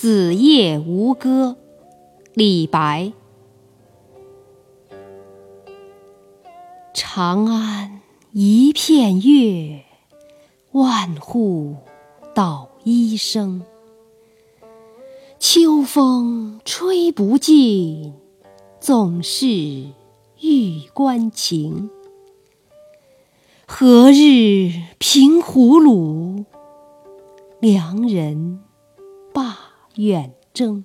子夜吴歌，李白。长安一片月，万户捣衣声。秋风吹不尽，总是玉关情。何日平胡虏，良人远征？